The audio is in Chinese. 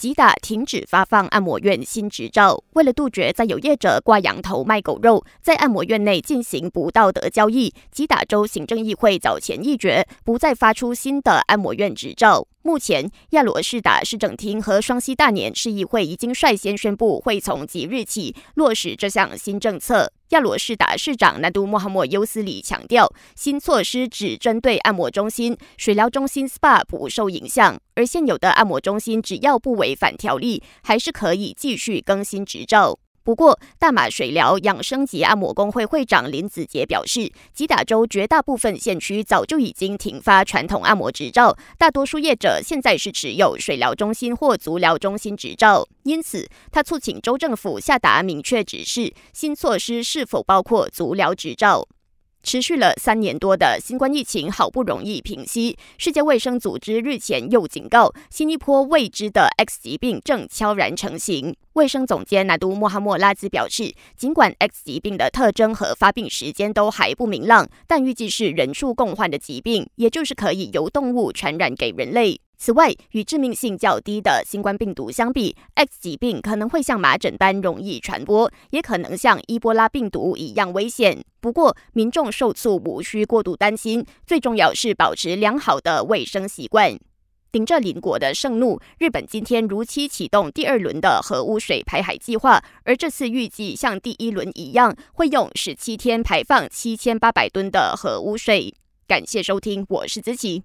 吉打停止发放按摩院新执照，为了杜绝在有业者挂羊头卖狗肉，在按摩院内进行不道德交易，吉打州行政议会早前议决，不再发出新的按摩院执照。目前，亚罗士打市政厅和双溪大年市议会已经率先宣布，会从即日起落实这项新政策。亚罗士打市长南都穆罕默尤斯里强调，新措施只针对按摩中心、水疗中心 （SPA） 不受影响，而现有的按摩中心只要不违反条例，还是可以继续更新执照。不过，大马水疗养生及按摩工会会长林子杰表示，吉打州绝大部分县区早就已经停发传统按摩执照，大多数业者现在是持有水疗中心或足疗中心执照。因此，他促请州政府下达明确指示，新措施是否包括足疗执照。持续了三年多的新冠疫情好不容易平息，世界卫生组织日前又警告，新一波未知的 X 疾病正悄然成型。卫生总监纳都穆哈默拉兹表示，尽管 X 疾病的特征和发病时间都还不明朗，但预计是人畜共患的疾病，也就是可以由动物传染给人类。此外，与致命性较低的新冠病毒相比，X 疾病可能会像麻疹般容易传播，也可能像伊波拉病毒一样危险。不过，民众受促无需过度担心，最重要是保持良好的卫生习惯。顶着邻国的盛怒，日本今天如期启动第二轮的核污水排海计划，而这次预计像第一轮一样，会用十七天排放七千八百吨的核污水。感谢收听，我是子琪。